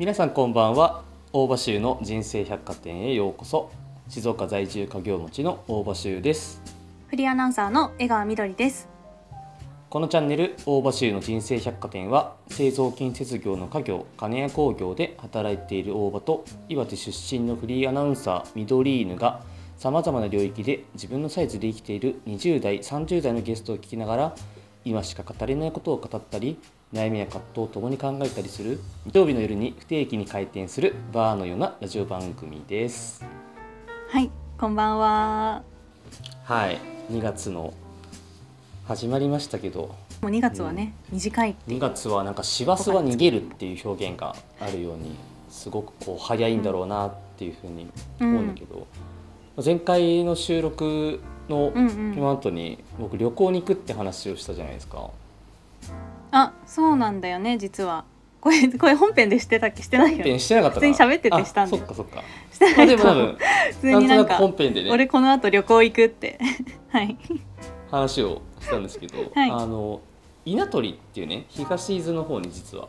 皆さんこんばんは。大場州の人生百貨店へようこそ。静岡在住家業持ちの大場州です。フリーアナウンサーの江川みどりです。このチャンネル大場州の人生百貨店は製造建設業の家業金谷工業で働いている大場と岩手出身のフリーアナウンサーミドリーヌがさまざまな領域で自分のサイズで生きている20代30代のゲストを聞きながら今しか語れないことを語ったり悩みや葛藤を共に考えたりする日曜日の夜に不定期に開店するバーのようなラジオ番組です。はい、こんばんは。はい2月の始まりましたけどもう2月はね、短いってい2う。月はなんか師走は逃げるっていう表現があるようにすごくこう早いんだろうなっていうふうに思うんだけど、前回の収録のうんうん。今後に僕旅行に行くって話をしたじゃないですか。あ、そうなんだよね、実は。これこれ本編でしてたっけ？してないよ本編ね。してなかった普通に喋っててしたんだよあそっかそっか。してないでも多普通なんとなくになんか本編でね俺この後旅行行くって。はい。話をしたんですけど、はいあの稲取っていうね東伊豆の方に実は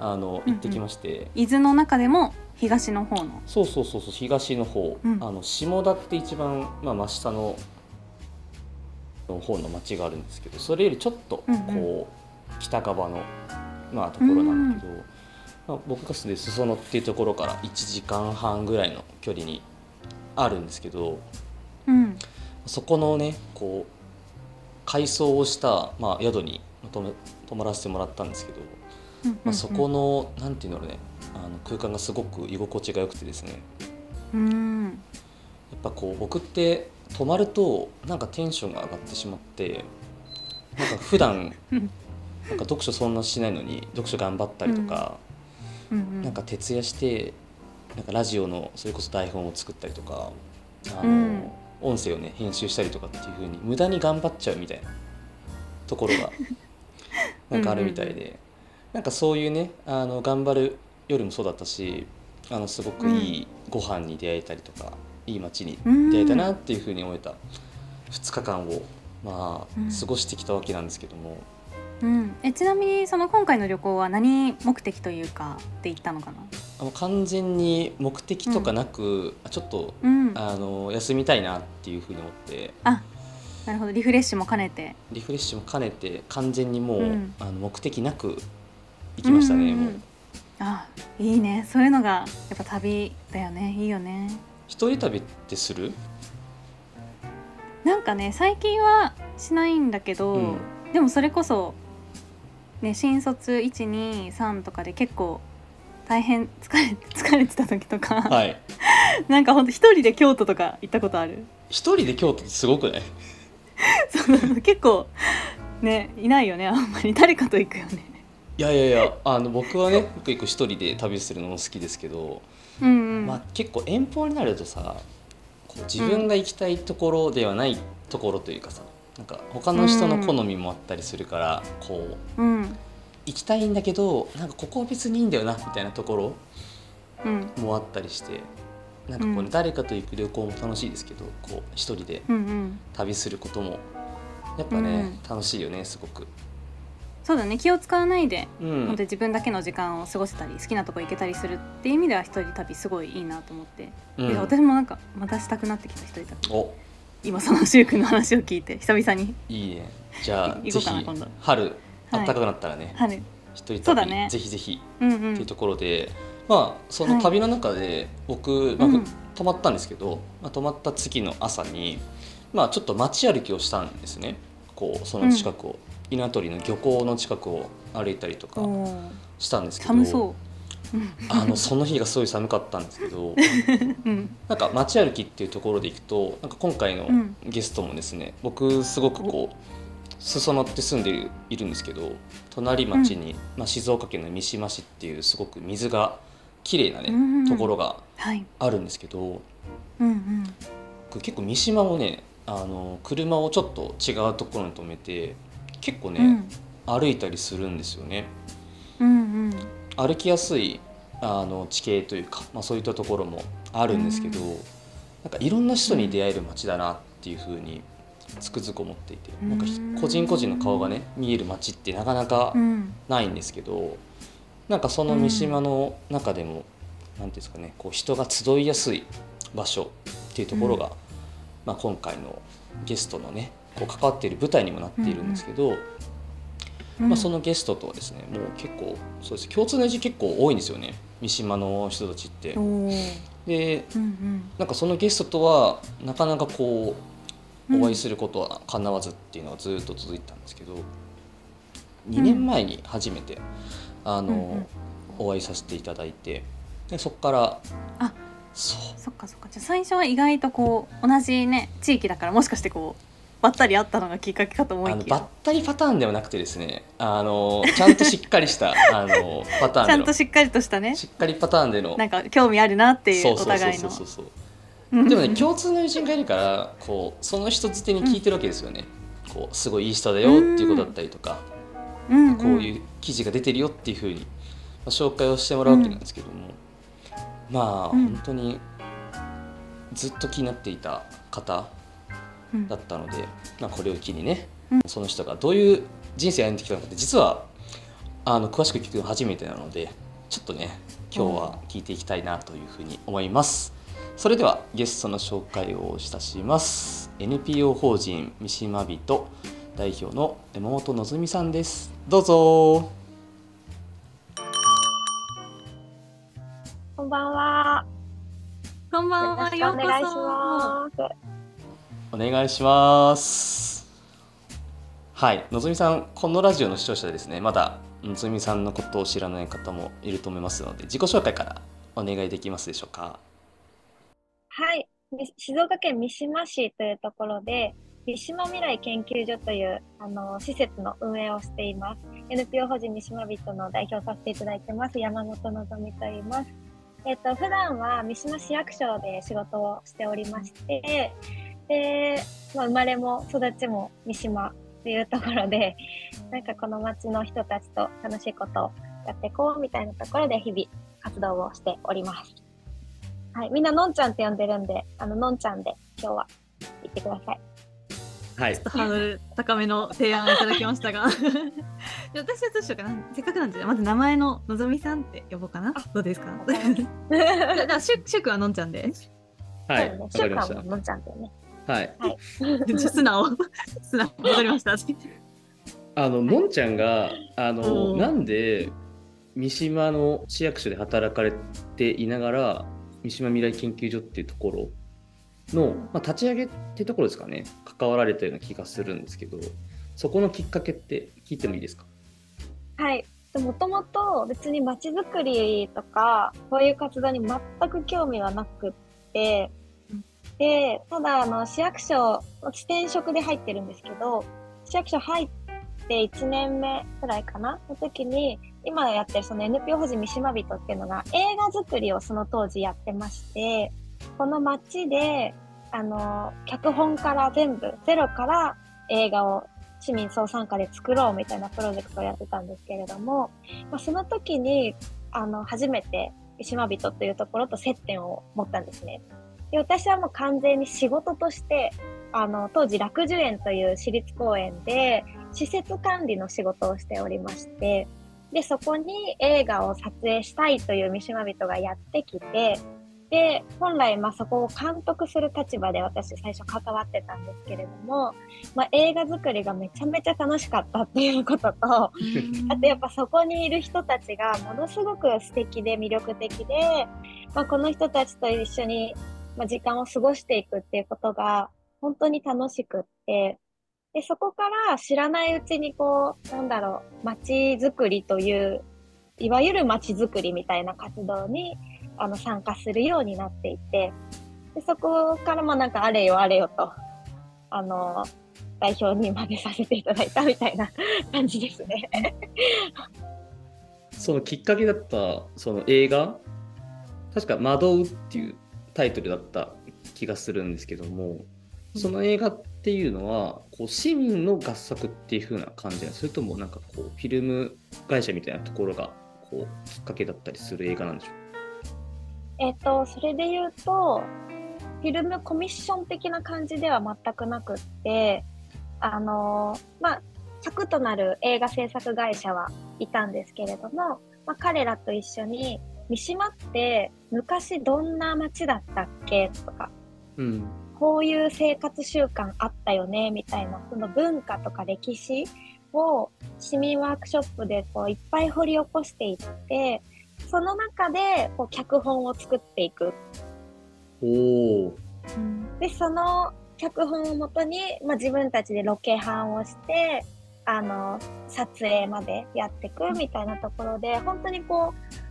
あの行ってきまして。伊豆の中でも東の方の。そうそうそうそう東の方、うんあの下田って一番、まあ、真下のの方の町があるんですけどそれよりちょっとこう、うんう北側の、まあ、ところなんだけど、まあ、僕が住んでる裾野っていうところから1時間半ぐらいの距離にあるんですけどうん。そこのねこう改装をした、まあ、宿に泊まらせてもらったんですけど、うんうんうんまあ、そこ。のなんていうんだろうねあの空間がすごく居心地が良くてですねうん。やっぱこう僕って泊まるとなんかテンションが上がってしまってなんか普段うんなんか読書そんなしないのに読書頑張ったりとか、うんうん。なんか徹夜してなんかラジオのそれこそ台本を作ったりとかあの、うん。音声をね編集したりとかっていう風に無駄に頑張っちゃうみたいなところが なんかあるみたいでなんかそういうねあの頑張る夜もそうだったしあのすごくいいご飯に出会えたりとか、いい街に出会えたなっていう風に思えた2日間をまあうん。過ごしてきたわけなんですけども、うん。えちなみにその今回の旅行は何目的というかって言ったのかな？あの完全に目的とかなく、あちょっとうん。あの休みたいなっていう風に思って。あ、なるほど。リフレッシュも兼ねて。リフレッシュも兼ねて完全にもう、うん。あの目的なく行きましたね、うんうんうん。もう。あいいね。そういうのがやっぱ旅だよね。いいよね。一人旅ってする？なんかね最近はしないんだけど、うん。でもそれこそね新卒123とかで結構大変 疲れ疲れてた時とか、はい。なんかほんと一人で京都とか行ったことある？一人で京都ってすごくない？そう結構ねいないよねあんまり。誰かと行くよね。いやいやいやあの僕はね結構一人で旅するのも好きですけど、うんうん、まあ、結構遠方になるとさ自分が行きたいところではないところというかさなんか他の人の好みもあったりするから、こううん。行きたいんだけどなんかここは別にいいんだよなみたいなところうん。もあったりしてなんかこう、ねうん。誰かと行く旅行も楽しいですけどこう一人でうんうん。旅することもやっぱね、うん。楽しいよねすごく。そうだね気を使わないでうん。本当に自分だけの時間を過ごせたり好きなとこ行けたりするっていう意味では一人旅すごいいいなと思って、うん。私もなんかまたしたくなってきた一人旅。お今そのしゅうくんの話を聞いて久々に。いいね。じゃあ行ぜひこうかな今度。春はい。暖かくなったらね、春。一人旅、そうだね。ぜひぜひうんうっていうんところで、まあその旅の中で僕、まあうん。泊まったんですけど、まあ、泊まった次の朝に、まあ、ちょっと街歩きをしたんですね。こうその近くを、稲取の漁港の近くを歩いたりとかしたんですけど寒そう。うんあのその日がすごい寒かったんですけどうん。なんか街歩きっていうところで行くとなんか今回のうん。ゲストもですね、僕すごくこう裾野って住んでいるんですけど隣町に、まあ、静岡県の三島市っていうすごく水が綺麗なね、うんところがはい。あるんですけどうんうん。僕結構三島をねあの車をちょっと違うところに止めて結構ね、うん。歩いたりするんですよね。うんうん歩きやすいあの地形というか、まあ、そういったところもあるんですけど、うん。なんかいろんな人に出会える街だなっていうふうにつくづく思っていて、なんかひうん個人個人の顔がね見える街ってなかなかうん。ないんですけどなんかその三島の中でも、なんていうんですかねこう人が集いやすい場所っていうところが、うん。まあ、今回のゲストのねこう関わっている舞台にもなっているんですけど、まあ、そのゲストとはですねもう結構そうです。共通の字結構多いんですよね。三島の人たちって。でうんうん。なんかそのゲストとはなかなかこうお会いすることはかなわずっていうのがずっと続いたんですけど、2年前に初めて、あの、うんうん。お会いさせていただいてでそこからあそう。そっかそっか。じゃあ最初は意外とこう同じね地域だからもしかしてこうばったり会ったのがきっかけかと思あのばったりパターンではなくてですねあのちゃんとしっかりした あのパターンちゃでのんとしっかりとしたね。しっかりパターンでの。なんか興味あるなっていうお互いの。そうそうそう。うんでもね共通の友人がいるからこうその人づてに聞いてるわけですよね、こうすごいいい人だよっていうことだったりとか、うん。こういう記事が出てるよっていうふうに、まあ、紹介をしてもらうわけなんですけども、まあ、うん。本当にずっと気になっていた方うんだったので、まあ、これを機にね、うん。その人がどういう人生を歩んできたのかって実はあの詳しく聞くの初めてなのでちょっとね今日は聞いていきたいなというふうに思います。それではゲストの紹介をいたします。NPO 法人三島人代表の山本のぞみさんです。どうぞ。こんばんは。こんばんは。よろしくお願いしそます。お願いしますはいのぞみさんこのラジオの視聴者でですねまだのぞみさんのことを知らない方もいると思いますので自己紹介からお願いできますでしょうか？はい。静岡県三島市というところで、三島未来研究所というあの施設の運営をしています。NPO 法人三島人の代表させていただいてます、山本のぞみと言います。えっと、普段は三島市役所で仕事をしておりまして、で、まあ、生まれも育ちも三島というところで、なんかこの町の人たちと楽しいことをやっていこうみたいなところで日々活動をしております。はい、みんなのんちゃんって呼んでるんで、あののんちゃんで今日は言ってください。はい。ちょっとハードル高めの提案をいただきましたが。じゃあ私はどうしようかな。せっかくなんでまず名前ののぞみさんって呼ぼうかな。どうですか？じゃあじゃあしゅしゅうくんはのんちゃんで。はいね。ししゅうかんものんちゃんだよね。たはい。素直。素直わかりました。あののんちゃんがあのうん。なんで三島の市役所で働かれていながら三島未来研究所っていうところの、まあ、立ち上げってところですかね。関わられたような気がするんですけどそこのきっかけって聞いてもいいですか？はい。もともと別に街づくりとか、こういう活動に全く興味はなくって、で、ただ、あの、市役所、私転職で入ってるんですけど、市役所入って1年目くらいかなの時に、今やってるその NPO 法人三島人っていうのが映画作りをその当時やってまして、この街で、あの、脚本から全部、ゼロから映画を市民総参加で作ろうみたいなプロジェクトをやってたんですけれども、まあ、その時にあの初めて島人というところと接点を持ったんですね。で私はもう完全に仕事としてあの当時楽寿園という私立公園で施設管理の仕事をしておりましてでそこに映画を撮影したいという三島人がやってきてで本来まあそこを監督する立場で私最初関わってたんですけれども、まあ、映画作りがめちゃめちゃ楽しかったっていうこととあとやっぱそこにいる人たちがものすごく素敵で魅力的で、まあ、この人たちと一緒に、まあ、時間を過ごしていくっていうことが本当に楽しくってでそこから知らないうちにこうなんだろう街づくりといういわゆる街づくりみたいな活動にあの参加するようになっていてでそこからもなんかあれよあれよとあの代表にまでさせていただいたみたいな 感じですね。そのきっかけだったその映画確か「惑う」っていうタイトルだった気がするんですけどもその映画っていうのはこう市民の合作っていう風な感じなんそれともなんかこうフィルム会社みたいなところがこうきっかけだったりする映画なんでしょう？えっと、それで言うと、フィルムコミッション的な感じでは全くなくって、あの、まあ、核となる映画制作会社はいたんですけれども、まあ、彼らと一緒に三島って昔どんな街だったっけ？とか。うん。こういう生活習慣あったよね？みたいな。その文化とか歴史を市民ワークショップでこういっぱい掘り起こしていってその中でこう脚本を作っていく。おおでその脚本をもとに、まあ、自分たちでロケハンをしてあの撮影までやっていくみたいなところで本当にこう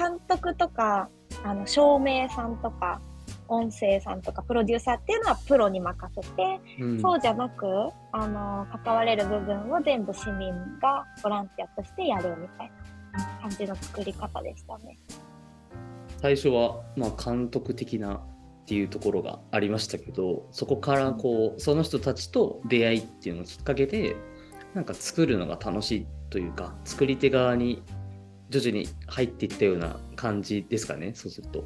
監督とかあの照明さんとか音声さんとかプロデューサーっていうのはプロに任せて、うんそうじゃなくあの関われる部分を全部市民がボランティアとしてやるみたいな感じの作り方でしたね。最初は、まあ、監督的なっていうところがありましたけどそこからこうその人たちと出会いっていうのをきっかけでなんか作るのが楽しいというか作り手側に徐々に入っていったような感じですかねそうすると。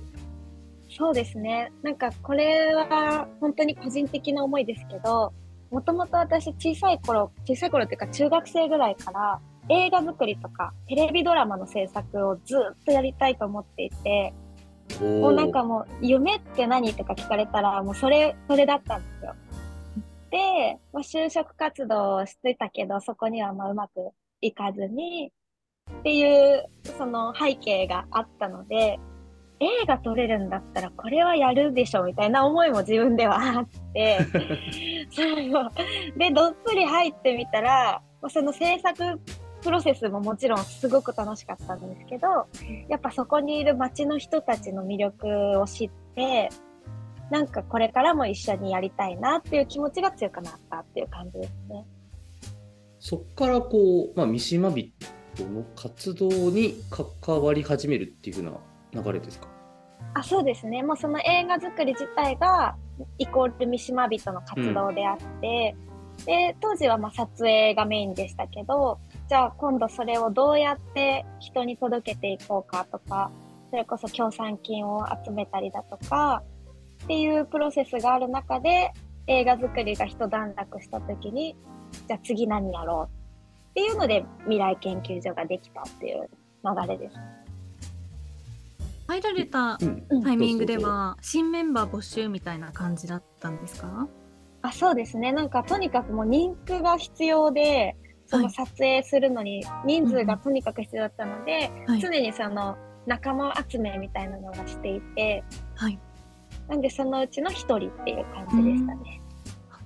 そうですね。なんかこれは本当に個人的な思いですけど、もともと私小さい頃、小さい頃っていうか中学生ぐらいから映画作りとかテレビドラマの制作をずっとやりたいと思っていて、もうなんかもう夢って何とか聞かれたらもうそれ、それだったんですよ。で、まあ、就職活動をしてたけど、そこにはまあうまくいかずにっていうその背景があったので、映画撮れるんだったらこれはやるでしょみたいな思いも自分ではあって そうでどっぷり入ってみたらその制作プロセスももちろんすごく楽しかったんですけどやっぱそこにいる街の人たちの魅力を知ってなんかこれからも一緒にやりたいなっていう気持ちが強くなったっていう感じですね。そこからこう、まあ、三島人の活動に関わり始めるっていう風な流れですか？あそうですね。もうその映画作り自体がイコール三島人の活動であって、で当時はまあ撮影がメインでしたけどじゃあ今度それをどうやって人に届けていこうかとかそれこそ協賛金を集めたりだとかっていうプロセスがある中で映画作りが一段落した時にじゃあ次何やろうっていうので未来研究所ができたっていう流れです。入られたうん。タイミングでは新メンバー募集みたいな感じだったんですか？あそうですね。なんかとにかくもう人気が必要でそのはい。撮影するのに人数がとにかく必要だったので、はい。常にその仲間集めみたいなのがしていてはい。なんでそのうちの一人っていう感じでしたね。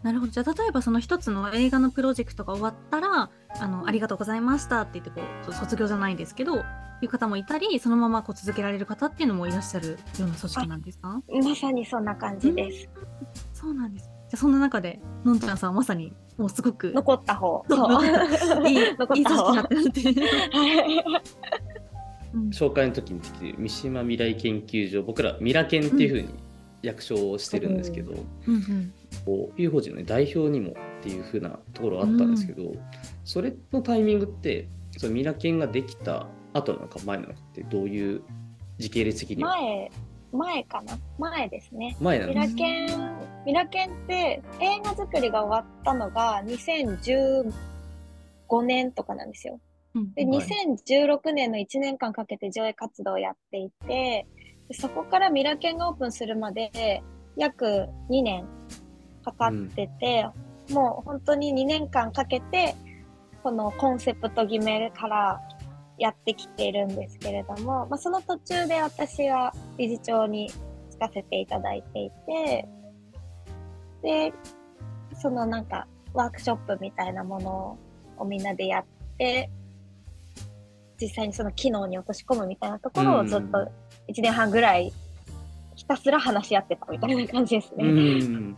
なるほど。じゃあ例えばその一つの映画のプロジェクトが終わったらあのありがとうございましたって言ってこうそ卒業じゃないですけどいう方もいたりそのままこう続けられる方っていうのもいらっしゃるような組織なんですか？まさにそんな感じです。そうなんです。じゃあそんな中でのんちゃんさんはまさにもうすごく残った方。そう。そう。残ったいいいい残組織った方。だってなって、はいう。ん 紹介の時に出てる三島未来研究所僕らミラ研っていう風に略称をしてるんですけど、うんうん。こう UFO 人の、ね、代表にもっていう風なところがあったんですけど、それのタイミングってそのミラ研ができた後なのか前なのかってどういう時系列的には？前前かな？前ですね。前なんですミラケン、ミラケンって映画作りが終わったのが2015年とかなんですよ。うん。で、はい。2016年の1年間かけて上映活動をやっていて、そこからミラケンがオープンするまで約2年かかってて、もう本当に2年間かけて、このコンセプト決めからやってきているんですけれども、まあ、その途中で私は理事長につかせていただいていて、で、そのなんかワークショップみたいなものをみんなでやって、実際にその機能に落とし込むみたいなところをずっと1年半ぐらいひたすら話し合ってたみたいな感じですうね。ん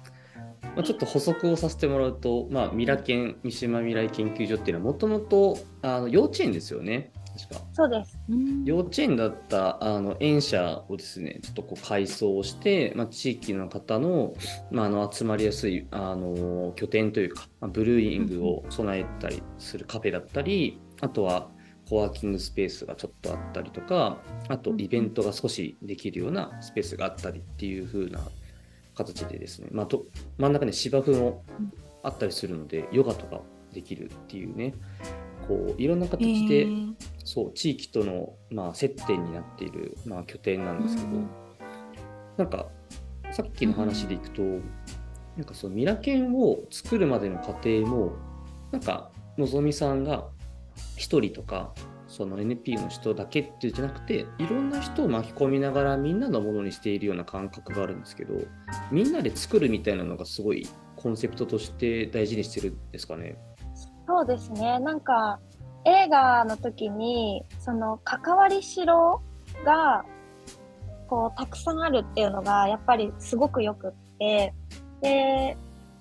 まあ、ちょっと補足をさせてもらうと、まあ、ミラ研三島未来研究所っていうのはもともとあの幼稚園ですよね確かそうです。うん幼稚園だったあの園舎をですねちょっとこう改装して、まあ、地域の方の,、まあ、あの集まりやすいあの拠点というか、まあ、ブルーイングを備えたりするカフェだったりあとはコワーキングスペースがちょっとあったりとかあとイベントが少しできるようなスペースがあったりっていう風な形でですね、まあ、と真ん中に芝生もあったりするのでヨガとかできるっていうね。こういろんなえ形で、ー。そう地域との、まあ、接点になっている、まあ、拠点なんですけど、うんなんかさっきの話でいくと、なんかそのミラケンを作るまでの過程もなんかのぞみさんが一人とかその NPO の人だけっていうんじゃなくていろんな人を巻き込みながらみんなのものにしているような感覚があるんですけどみんなで作るみたいなのがすごいコンセプトとして大事にしてるんですかね？そうですね。なんか映画の時にその関わりしろがこうたくさんあるっていうのがやっぱりすごくよくってで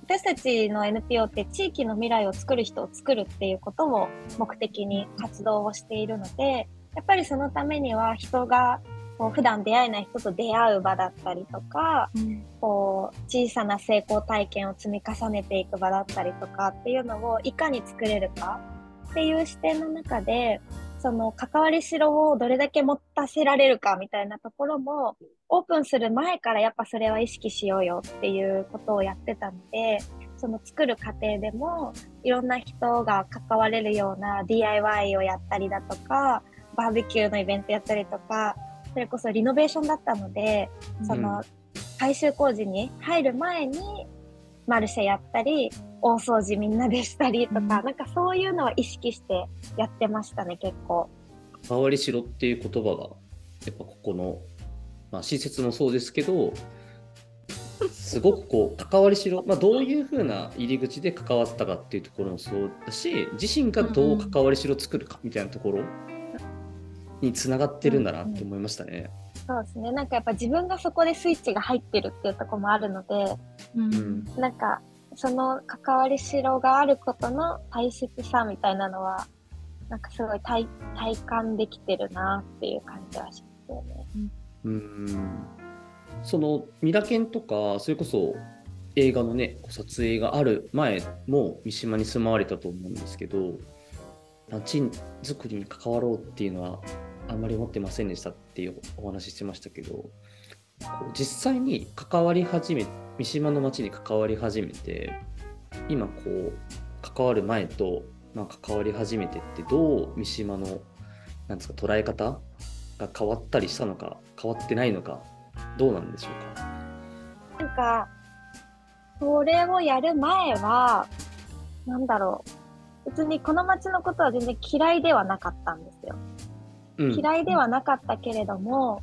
私たちの NPO って地域の未来を作る人を作るっていうことを目的に活動をしているのでやっぱりそのためには人がこう普段出会えない人と出会う場だったりとかうん。こう小さな成功体験を積み重ねていく場だったりとかっていうのをいかに作れるかっていう視点の中でその関わりしろをどれだけ持たせられるかみたいなところもオープンする前からやっぱそれは意識しようよっていうことをやってたのでその作る過程でもいろんな人が関われるような DIY をやったりだとかバーベキューのイベントやったりとかそれこそリノベーションだったのでその、改修工事に入る前にマルシェやったり大掃除みんなでしたりとか、うんなんかそういうのは意識してやってましたね結構。関わりしろっていう言葉がやっぱここの、まあ、施設もそうですけどすごくこう 関わりしろ、まあ、どういうふうな入り口で関わったかっていうところもそうだし自身がどう関わりしろを作るかみたいなところにつながってるんだなって思いましたね。そうですねなんかやっぱ自分がそこでスイッチが入ってるっていうところもあるのでうん。うん。なんかその関わりしろがあることの大切さみたいなのはなんかすごい体体感できてるなっていう感じはしますよね。うん。そのミラケンとかそれこそ映画のね撮影がある前も三島に住まわれたと思うんですけど街づくりに関わろうっていうのはあんまり思ってませんでしたっていうお話ししてましたけど実際に関わり始め三島の街に関わり始めて今こう関わる前と、まあ、関わり始めてってどう三島のなんですか捉え方が変わったりしたのか変わってないのかどうなんでしょうか？なんか、それをやる前は、なんだろう。別にこの街のことは全然嫌いではなかったんですよ。うん嫌いではなかったけれども、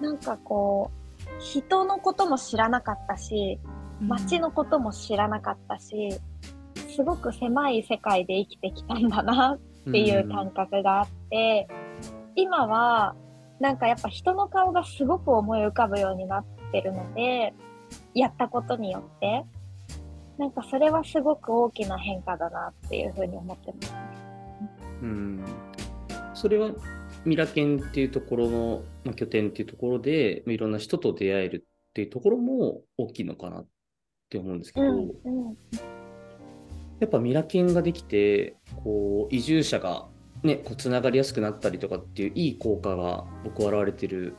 なんかこう、人のことも知らなかったし、街のことも知らなかったし、すごく狭い世界で生きてきたんだなっていう感覚があって、今はなんかやっぱ人の顔がすごく思い浮かぶようになってるのでやったことによってなんかそれはすごく大きな変化だなっていうふうに思ってます。うん。それはミラケンっていうところの、まあ、拠点っていうところでまあいろんな人と出会えるっていうところも大きいのかなって思うんですけど、うんうん。やっぱミラケンができてこう移住者がねこうつながりやすくなったりとかっていういい効果が僕は現れてる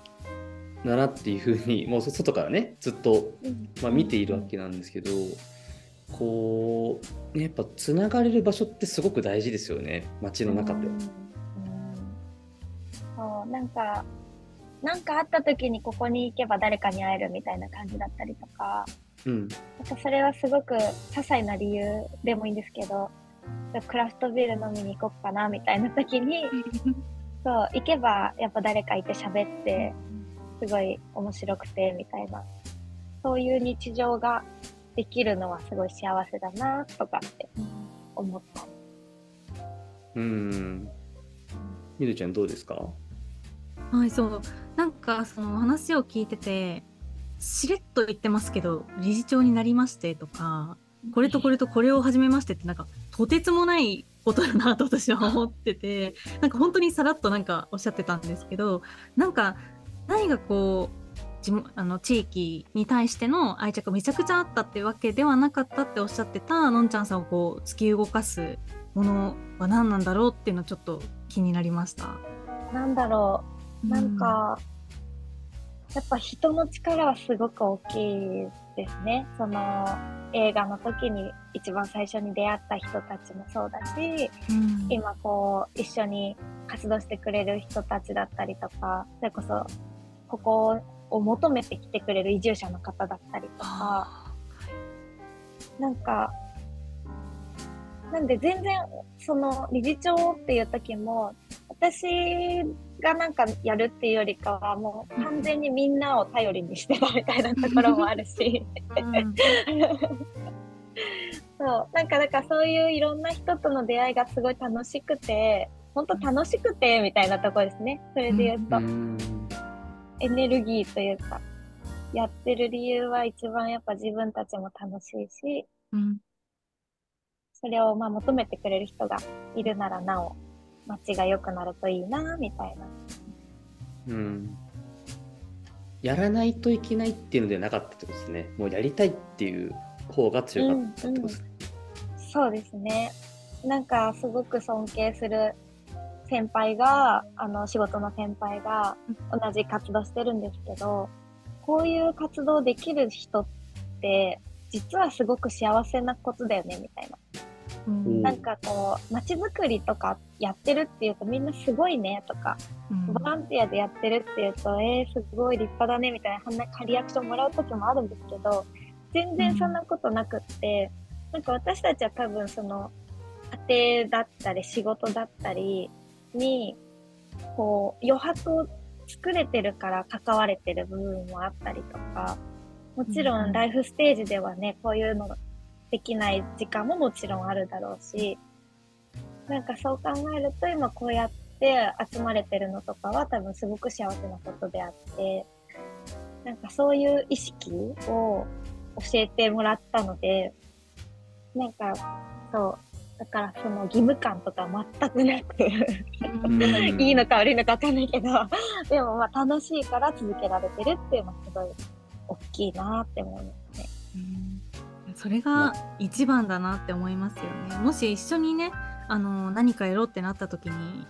んだなっていうふうに もうそ外からねずっとうん。まあ、見ているわけなんですけど、こう、ね、やっぱつながれる場所ってすごく大事ですよね街の中で。うん。うんそうなんかなんかあった時にここに行けば誰かに会えるみたいな感じだったりとか。うん。なんかそれはすごく些細な理由でもいいんですけどクラフトビール飲みに行こうかなみたいな時にそう行けばやっぱ誰かいて喋ってすごい面白くてみたいな。そういう日常ができるのはすごい幸せだなとかって思った。うん。みどちゃんどうですか？はい、そう。なんか、その話を聞いてて、しれっと言ってますけど、理事長になりましてとか、これとこれとこれを始めましてって、なんか、とてつもないことだなと私は思ってて、なんか本当にさらっとなんかおっしゃってたんですけど、なんか、何がこう、地あの地域に対しての愛着がめちゃくちゃあったってわけではなかったっておっしゃってたのんちゃんさんをこう突き動かすものは何なんだろうっていうのはちょっと気になりました。なんだろうなんか、やっぱ人の力はすごく大きいですね。その映画の時に一番最初に出会った人たちもそうだし、うん。今こう一緒に活動してくれる人たちだったりとか、それこそここを求めてきてくれる移住者の方だったりとか、あなんか、なんで全然その理事長っていう時も、私がなんかやるっていうよりかはもう完全にみんなを頼りにしてたみたいなところもあるし、そう、なんかだからそういういろんな人との出会いがすごい楽しくて、本当楽しくてみたいなところですね。それで言うと、うん。エネルギーというか、やってる理由は一番やっぱ自分たちも楽しいし、うん。それをまあ求めてくれる人がいるならなお街が良くなるといいなみたいな。うんやらないといけないっていうのではなかったってことですねもうやりたいっていう方が強かったってことですね、そうですね。なんかすごく尊敬する先輩が、あの仕事の先輩が同じ活動してるんですけど、こういう活動できる人って実はすごく幸せなことだよねみたいな。うん。なんかこう街づくりとかやってるっていうとみんなすごいねとか、うん。ボランティアでやってるっていうと、えー、すごい立派だねみたいなリアクションもらう時もあるんですけど、全然そんなことなくって、なんか私たちは多分その家庭だったり仕事だったりに、こう余白を作れてるから関われてる部分もあったりとか、もちろうんん。ライフステージではね、こういうのできない時間ももちろんあるだろうし、なんかそう考えると今こうやって集まれてるのとかは多分すごく幸せなことであって、なんかそういう意識を教えてもらったので、なんかそう、だからその義務感とか全くなく、うんいいのか悪いのか分かんないけど、でもまあ楽しいから続けられてるっていうのはすごい大きいなって思いますね。うんそれが一番だなって思いますよね。もし一緒にね、あの何かやろうってなった時に、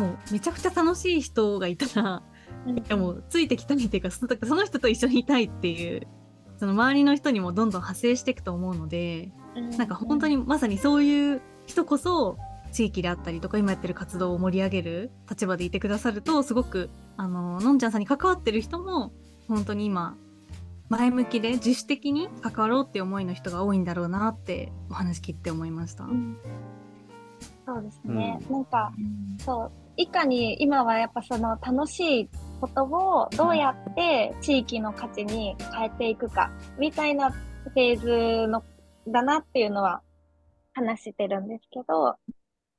もうめちゃくちゃ楽しい人がいたら、うん。もうついてきたいっていうか、その人と一緒にいたいっていう、その周りの人にもどんどん派生していくと思うので、なんか本当にまさにそういう人こそ地域であったりとか今やってる活動を盛り上げる立場でいてくださるとすごくあののんちゃんさんに関わってる人も本当に今前向きで自主的に関わろうって思いの人が多いんだろうなってお話聞いて思いました。うんそうですね。うなんか、そう、いかに今はやっぱその楽しいことをどうやって地域の価値に変えていくか、みたいなフェーズの、だなっていうのは話してるんですけど、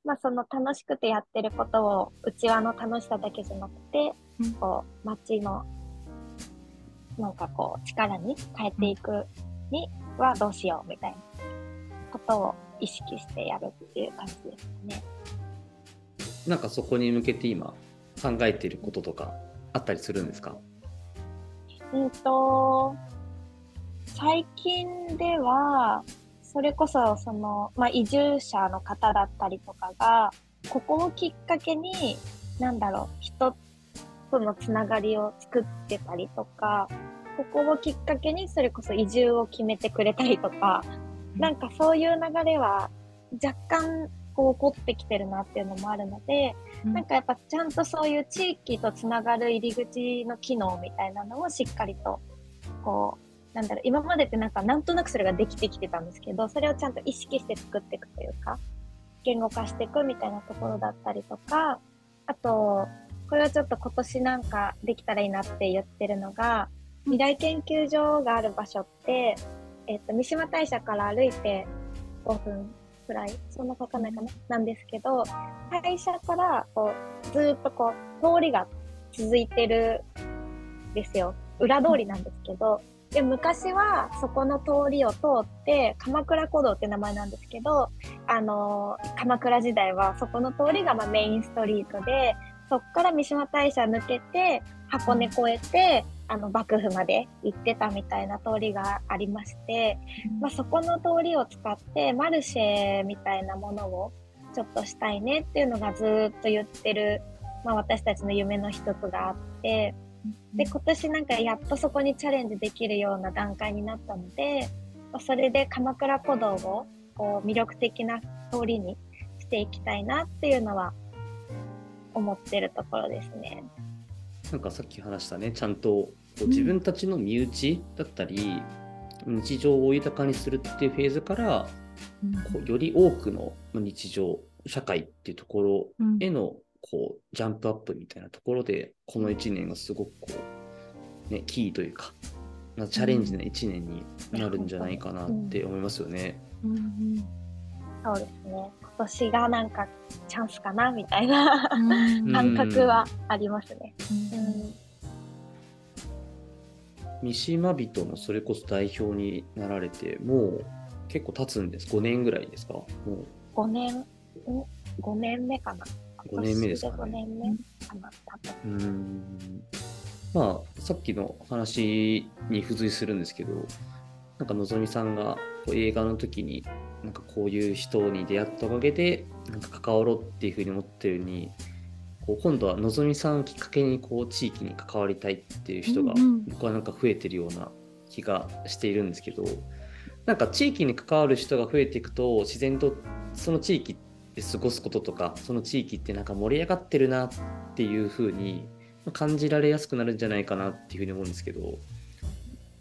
まあその楽しくてやってることを内輪の楽しさだけじゃなくて、うんこう、街の、なんかこう、力に変えていくにはどうしようみたいなことを意識してやるっていう感じですね。なんかそこに向けて今考えていることとかあったりするんですか？うんと、最近では、それこそ、その、まあ、移住者の方だったりとかが、ここをきっかけに、なんだろう、人とのつながりを作ってたりとか、ここをきっかけに、それこそ移住を決めてくれたりとか、なんかそういう流れは、若干、こう起こってきてるなっていうのもあるので、うん。なんかやっぱちゃんとそういう地域とつながる入り口の機能みたいなのをしっかりと、こう、なんだろう、今までってなんかなんとなくそれができてきてたんですけど、それをちゃんと意識して作っていくというか、言語化していくみたいなところだったりとか、あと、これはちょっと今年なんかできたらいいなって言ってるのが、未来研究所がある場所って、えっと、三島大社から歩いて5分くらい、そんなかかんないかな、なんですけど、会社からこうずーっとこう通りが続いてるんですよ。裏通りなんですけど、で昔はそこの通りを通って鎌倉古道って名前なんですけど、あのー鎌倉時代はそこの通りがまあメインストリートで、そっから三島大社抜けて箱根越えて、あの幕府まで行ってたみたいな通りがありまして、まあ、そこの通りを使ってマルシェみたいなものをちょっとしたいねっていうのがずーっと言ってる、まあ、私たちの夢の一つがあってで今年なんかやっとそこにチャレンジできるような段階になったのでそれで鎌倉古道をこう魅力的な通りにしていきたいなっていうのは思ってるところですね。なんかさっき話したねちゃんとこう自分たちの身内だったり、日常を豊かにするっていうフェーズからこうより多くの日常社会っていうところへのこうジャンプアップみたいなところでこの1年がすごくこう、ね、キーというか、まあ、チャレンジな1年になるんじゃないかなって思いますよね。うん。うん、そうですね今年がなんかチャンスかなみたいな感覚はありますね。三島人のそれこそ代表になられてもう結構経つんです。5年ぐらいですか？もう。5年？5年目かな？5年目ですか、ね、5年目かな多分。うん。まあさっきの話に付随するんですけどなんかのぞみさんが映画の時になんかこういう人に出会ったおかげでなんか関わろうっていうふうに思ってるにこう今度はのぞみさんをきっかけにこう地域に関わりたいっていう人が僕はなんか増えてるような気がしているんですけどなんか地域に関わる人が増えていくと自然とその地域で過ごすこととかその地域ってなんか盛り上がってるなっていう風に感じられやすくなるんじゃないかなっていうふうに思うんですけど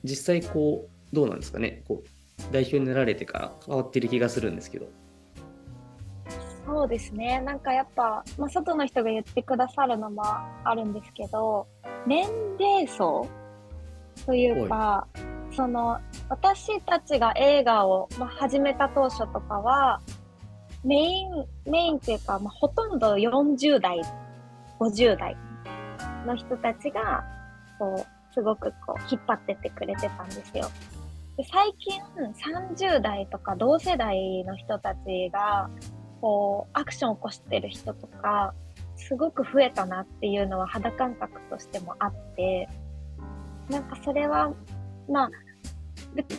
実際こうどうなんですかね？こう代表になられてから変わってる気がするんですけど。そうですねなんかやっぱ、まあ、外の人が言ってくださるのもあるんですけど年齢層というかその私たちが映画を、まあ、始めた当初とかはメインメインっていうか、まあ、ほとんど40代50代の人たちがこうすごくこう引っ張ってってくれてたんですよ。で最近30代とか同世代の人たちがこうアクションを起こしてる人とかすごく増えたなっていうのは肌感覚としてもあってなんかそれはまあ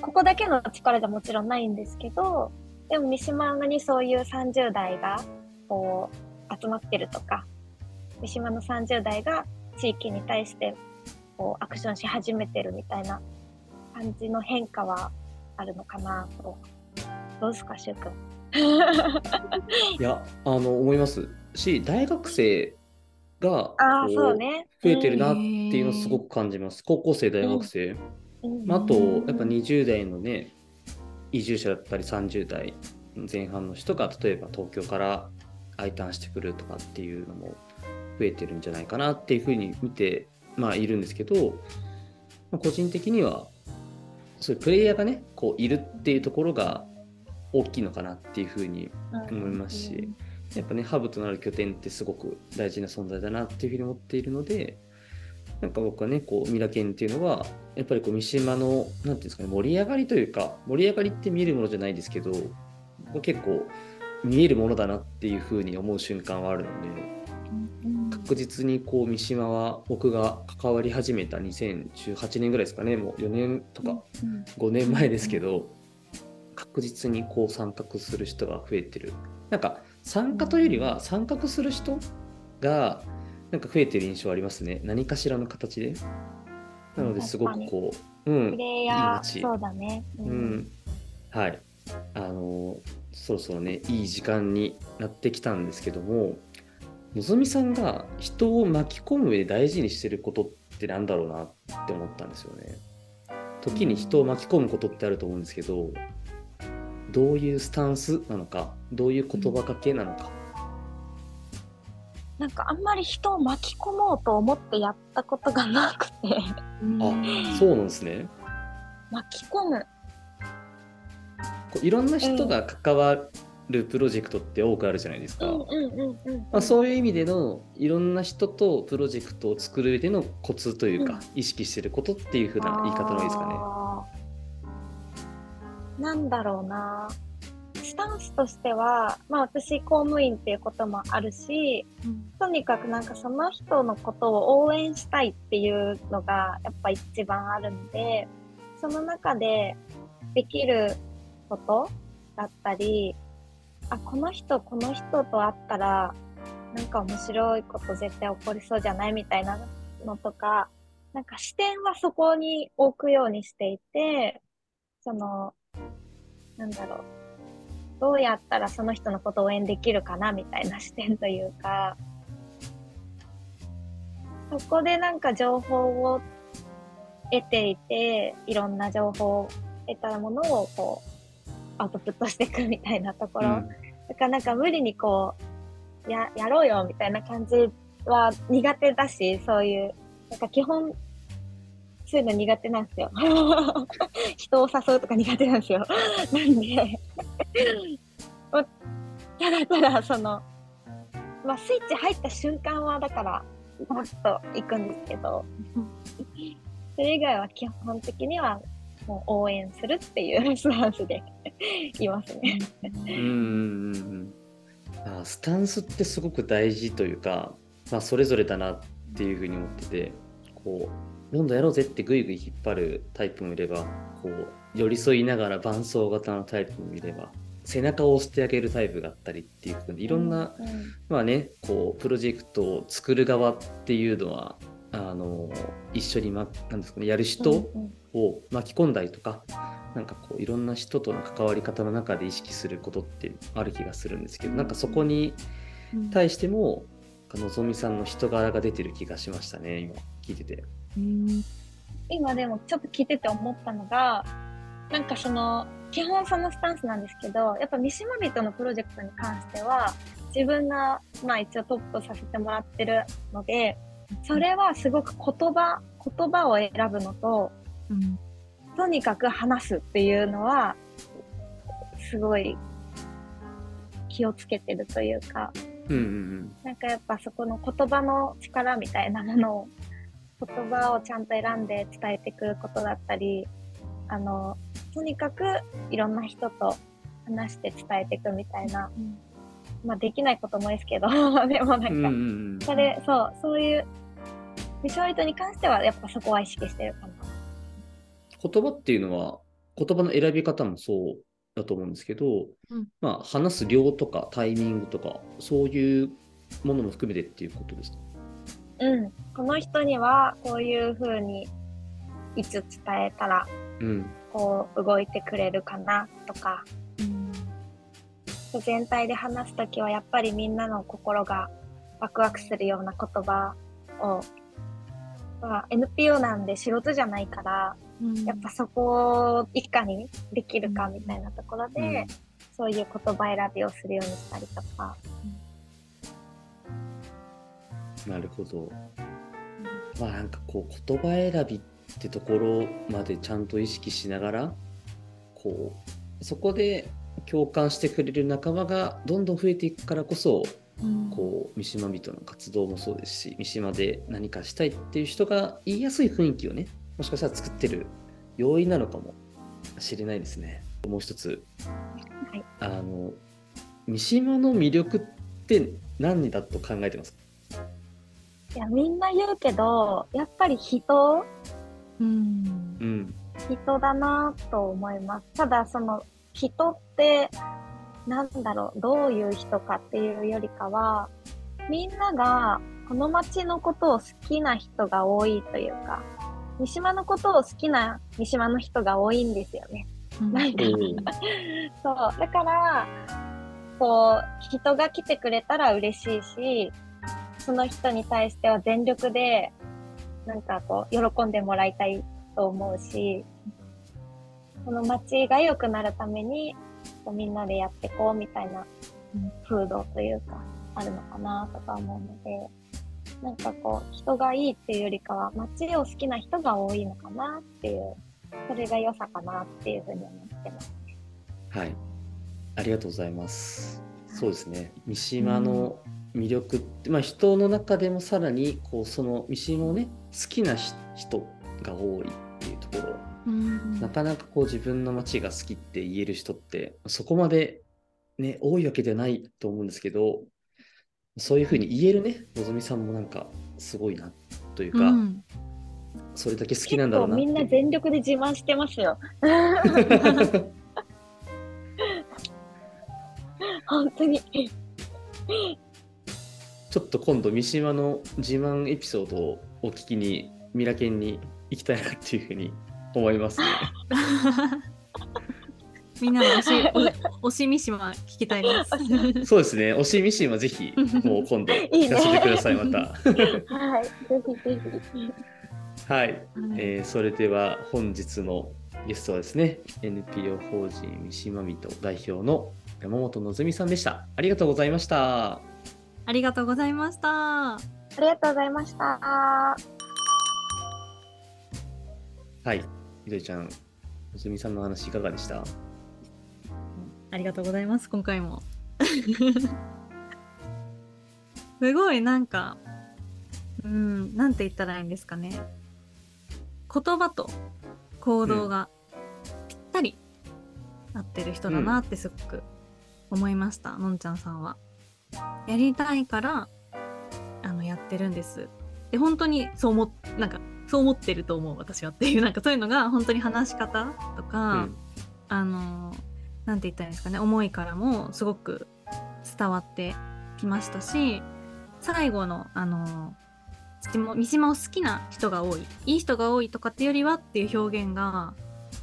ここだけの力じゃもちろんないんですけどでも三島にそういう30代がこう集まってるとか三島の30代が地域に対してこうアクションし始めてるみたいな感じの変化はあるのかなと。どうですかしゅうくんいやあの思います。し大学生があそうね。増えてるなっていうのをすごく感じます。高校生、大学生。うん、あと、やっぱ20代のね、移住者だったり30代前半の人が例えば東京からーンしてくるとかっていうのも増えてるんじゃないかなっていうふうに見て、まあ、いるんですけど、まあ、個人的にはそういうプレイヤーがねこういるっていうところが大きいのかなっていうふうに思いますし、やっぱねハブとなる拠点ってすごく大事な存在だなっていうふうに思っているのでなんか僕はねこうミラケンっていうのはやっぱりこう三島の何て言うんですかね盛り上がりというか盛り上がりって見えるものじゃないですけど結構見えるものだなっていうふうに思う瞬間はあるので。確実にこう三島は僕が関わり始めた2018年ぐらいですかね。もう4年とか5年前ですけど確実にこう参画する人が増えてる。なんか参加というよりは参画する人がなんか増えてる印象ありますね。何かしらの形で。なのですごくこう、うん、プレイヤーそうだね、うん、うん、はい。あのそろそろねいい時間になってきたんですけどものぞみさんが人を巻き込む上で大事にしてることってなんだろうなって思ったんですよね。時に人を巻き込むことってあると思うんですけどどういうスタンスなのかどういう言葉かけなのか、なんかあんまり人を巻き込もうと思ってやったことがなくて。あそうなんですね。巻き込む。こういろんな人が関わるプロジェクトって多くあるじゃないですか。そういう意味でのいろんな人とプロジェクトを作る上でのコツというか、うん、意識してることっていうふうな言い方のいいですかね。なんだろうな。スタンスとしては、まあ、私公務員っていうこともあるし、うん、とにかくなんかその人のことを応援したいっていうのがやっぱ一番あるのでその中でできることだったりあこの人この人と会ったらなんか面白いこと絶対起こりそうじゃないみたいなのとかなんか視点はそこに置くようにしていて、その、なんだろう。どうやったらその人のことを応援できるかなみたいな視点というか、そこでなんか情報を得ていて、いろんな情報を得たものをこう、アウトプットしていくみたいなところ。うんだからなんか無理にこう、や、やろうよみたいな感じは苦手だし、そういう、なんか基本、そういうの苦手なんですよ。人を誘うとか苦手なんですよ。なんで、まただただその、まあスイッチ入った瞬間はだから、バッと行くんですけど、それ以外は基本的にはもう応援するっていうスタンスでいますね。うんうんうんうん。あスタンスってすごく大事というか、まあ、それぞれだなっていうふうに思っててこうどんどんやろうぜってぐいぐい引っ張るタイプもいればこう寄り添いながら伴走型のタイプもいれば背中を押してあげるタイプがあったりっていういろんな、うん。まあねこうプロジェクトを作る側っていうのはあの一緒に、ま、なんですかねやる人、うんうん。を巻き込んだりとかなんかこういろんな人との関わり方の中で意識することってある気がするんですけどなんかそこにうん。対してものぞみさんの人柄が出てる気がしましたね今聞いてて。うん。今でもちょっと聞いてて思ったのが、なんかその、基本そのスタンスなんですけど、やっぱ三島人のプロジェクトに関しては、自分が、まあ一応トップさせてもらってるので、それはすごく言葉、言葉を選ぶのと、うん。とにかく話すっていうのは、すごい気をつけてるというか、うんうんなんかやっぱそこの言葉の力みたいなものを、言葉をちゃんと選んで伝えていくことだったり、あの、とにかくいろんな人と話して伝えていくみたいな、まあできないこともですけど、でもなんか、うんうんそれ、そう、そういう、美少人に関してはやっぱそこは意識してるかな。言葉っていうのは言葉の選び方もそうだと思うんですけど、うんまあ話す量とかタイミングとかそういうものも含めてっていうことですか？うん。この人にはこういう風にいつ伝えたら、うんこう動いてくれるかなとか、全体で話すときはやっぱりみんなの心がワクワクするような言葉を、まあ、NPO なんで仕事じゃないから、やっぱそこをいかにできるかみたいなところで、うん。そういう言葉選びをするようにしたりとか。なるほど。まあなんかこう言葉選びってところまでちゃんと意識しながらこうそこで共感してくれる仲間がどんどん増えていくからこそこう三島人の活動もそうですし三島で何かしたいっていう人が言いやすい雰囲気をねもしかしたら作ってる要因なのかもしれないですね。もう一つ、はい。あの三島の魅力って何だと考えてます？かいや、みんな言うけど、やっぱり人。うんうん。人だなと思います。ただ、その人って、なんだろう、どういう人かっていうよりかは、みんながこの街のことを好きな人が多いというか、三島のことを好きな三島の人が多いんですよね。なんか そう。だから、こう、人が来てくれたら嬉しいし、その人に対しては全力で、なんかこう、喜んでもらいたいと思うし、この街が良くなるために、みんなでやっていこうみたいなうん風土というか、あるのかなとか思うので、なんかこう、人がいいっていうよりかは、街を好きな人が多いのかなっていう、それが良さかなっていうふうに思ってます。はい。ありがとうございます。そうですね。三島の魅力って、まあ人の中でもさらにこうその三島をね好きなひ人が多いっていうところ。うんなかなかこう自分の街が好きって言える人ってそこまでね多いわけではないと思うんですけどそういうふうに言えるねのぞみさんもなんかすごいなというか、うんそれだけ好きなんだろうなみんな全力で自慢してますよ。本当に。ちょっと今度三島の自慢エピソードをお聞きにミラケンに行きたいなっていうふうに思いますね。みんなの推しお推し三島聞きたいです。そうですね。推しミシンはぜひもう今度聞かせてくださいまた。はい、ぜひぜひ。はい、えーそれでは本日のゲストはですね NPO 法人三島ミと代表の山本のぞみさんでした。ありがとうございました。ありがとうございました。ありがとうございました。はい、みどりちゃん、のぞみさんの話いかがでした？ありがとうございます、今回も。すごいなんか、うん、なんて言ったらいいんですかね。言葉と行動がぴったり合ってる人だなってすごく思いました、のんちゃんさんは。やりたいから、あの、やってるんです。で、本当にそう思っ、なんか、そう思ってると思う、私はっていう、なんかそういうのが本当に話し方とか、うん。あのなんて言ったらいいんですかね思いからもすごく伝わってきましたし最後のあの三島を好きな人が多いいい人が多いとかっていうよりはっていう表現が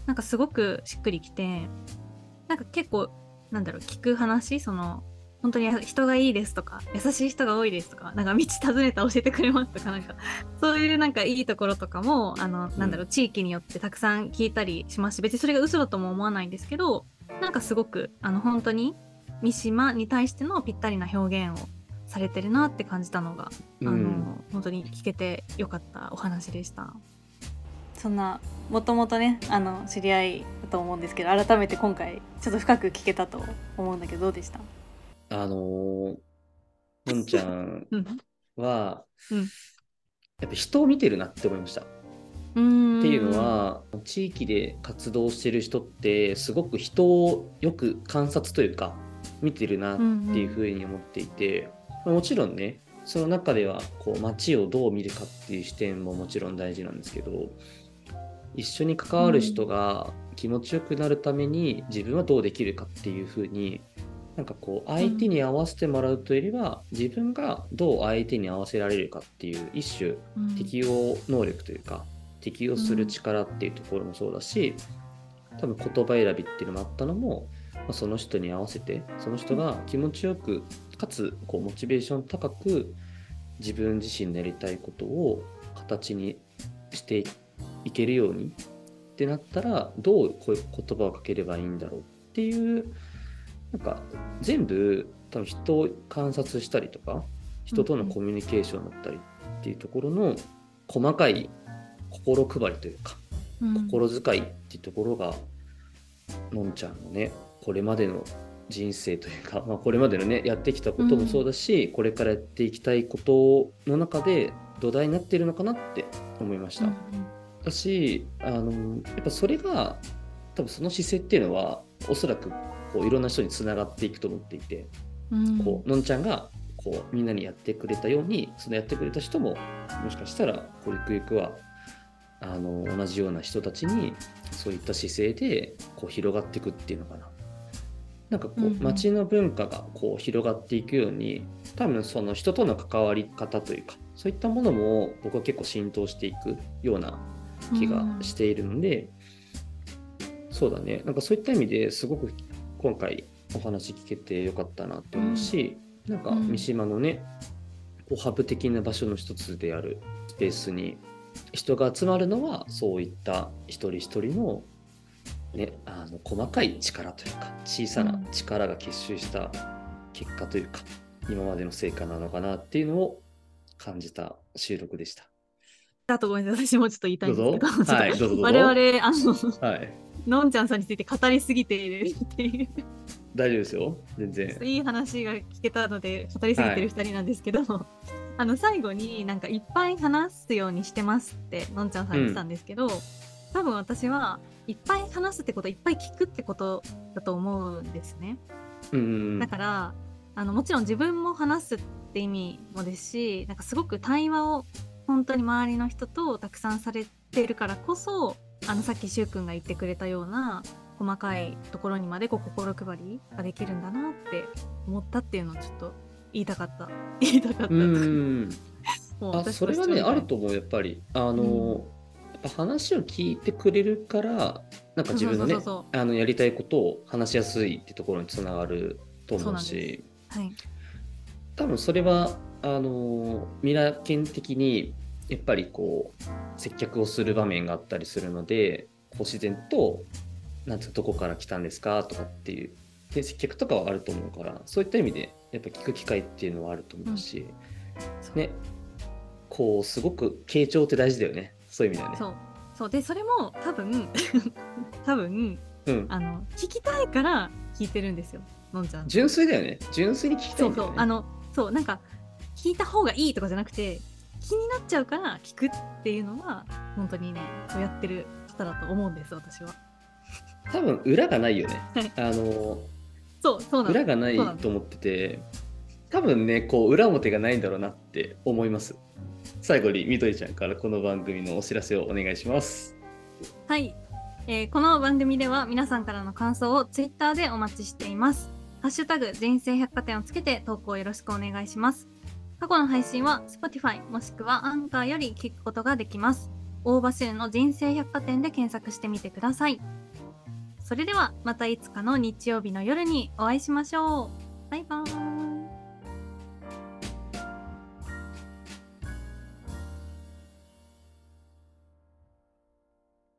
なんかすごくしっくりきてなんか結構なんだろう聞く話その本当に人がいいですとか優しい人が多いですとかなんか道尋ねたら教えてくれますとかなんかそういうなんかいいところとかもあのなんだろう地域によってたくさん聞いたりしますし別にそれが嘘だとも思わないんですけどなんかすごくあの本当に三島に対してのぴったりな表現をされてるなって感じたのが、あうん。の本当に聞けてよかったお話でした。そんなもともとねあの知り合いだと思うんですけど改めて今回ちょっと深く聞けたと思うんだけどどうでした？あのーのんちゃんうんは、うんやっぱ人を見てるなって思いました。っていうのは地域で活動してる人ってすごく人をよく観察というか見てるなっていうふうに思っていて、まあもちろんねその中ではこう街をどう見るかっていう視点ももちろん大事なんですけど一緒に関わる人が気持ちよくなるために自分はどうできるかっていうふうになんかこう相手に合わせてもらうというよりは自分がどう相手に合わせられるかっていう一種うん適応能力というか適応する力っていうところもそうだし、多分言葉選びっていうのもあったのも、まあ、その人に合わせてその人が気持ちよくかつこうモチベーション高く自分自身のやりたいことを形にしていけるようにってなったらどうこういう言葉をかければいいんだろうっていうなんか全部多分人を観察したりとか人とのコミュニケーションだったりっていうところの細かい心配りというかうん。心遣いっていうところがのんちゃんのねこれまでの人生というか、まあ、これまでのねやってきたこともそうだし、これからやっていきたいことの中で土台になっているのかなって思いました。だしあのやっぱそれが多分その姿勢っていうのはおそらくこういろんな人につながっていくと思っていて、うん。こうのんちゃんがこうみんなにやってくれたようにそのやってくれた人ももしかしたらこうゆくゆくはあの同じような人たちにそういった姿勢でこう広がっていくっていうのかな。なんかこううんうん。街の文化がこう広がっていくように多分その人との関わり方というかそういったものも僕は結構浸透していくような気がしているので、そうだね。なんかそういった意味ですごく今回お話聞けてよかったなって思うし、なんかうん。三島のねこうハブ的な場所の一つであるスペースに人が集まるのはそういった一人一人の,、ね、あの細かい力というか小さな力が結集した結果というか、今までの成果なのかなっていうのを感じた収録でした。あとごめんなさい私もちょっと言いたいんですけど。ど はいどうぞどうぞ。我々あのはい。のんちゃんさんについて語りすぎているっていう。大丈夫ですよ。全然。いい話が聞けたので語りすぎてる2人なんですけど、あの最後になんかいっぱい話すようにしてますってのんちゃんさん言ってたんですけど、多分私はいっぱい話すってこといっぱい聞くってことだと思うんですね。うんうん。だからあのもちろん自分も話すって意味もですしなんかすごく対話を本当に周りの人とたくさんされてるからこそあのさっきくんが言ってくれたような細かいところにまでこう心配りができるんだなって思ったっていうのをちょっと言いたかった。言いたかった、うん。あ私それはねあると思うやっぱり。あの、やっぱ話を聞いてくれるからなんか自分のねあのやりたいことを話しやすいってところにつながると思うし。はい。多分それはあのミラー犬的にやっぱりこう接客をする場面があったりするのでこう自然と「なんつうかどこから来たんですか?」とかっていう。で接客とかはあると思うからそういった意味でやっぱ聞く機会っていうのはあると思うし、そうね。こうすごく傾聴って大事だよね。そういう意味ではね。そう。そう。でそれも多分 多分うん、あの聞きたいから聞いてるんですよ。のんちゃん純粋だよね。純粋に聞きたそいうんだよね。そう。あのそうなんか聞いた方がいいとかじゃなくて気になっちゃうから聞くっていうのが本当にねそうやってる方だと思うんです私は。多分裏がないよね。はい。あのそうそう裏がないと思ってて多分ねこう裏表がないんだろうなって思います。最後にみどりちゃんからこの番組のお知らせをお願いします。はい、えーこの番組では皆さんからの感想をツイッターでお待ちしています。ハッシュタグ人生百貨店をつけて投稿よろしくお願いします。過去の配信は Spotify もしくはアンカーより聞くことができます。大場州の人生百貨店で検索してみてください。それではまたいつかの日曜日の夜にお会いしましょう。バイバーイ。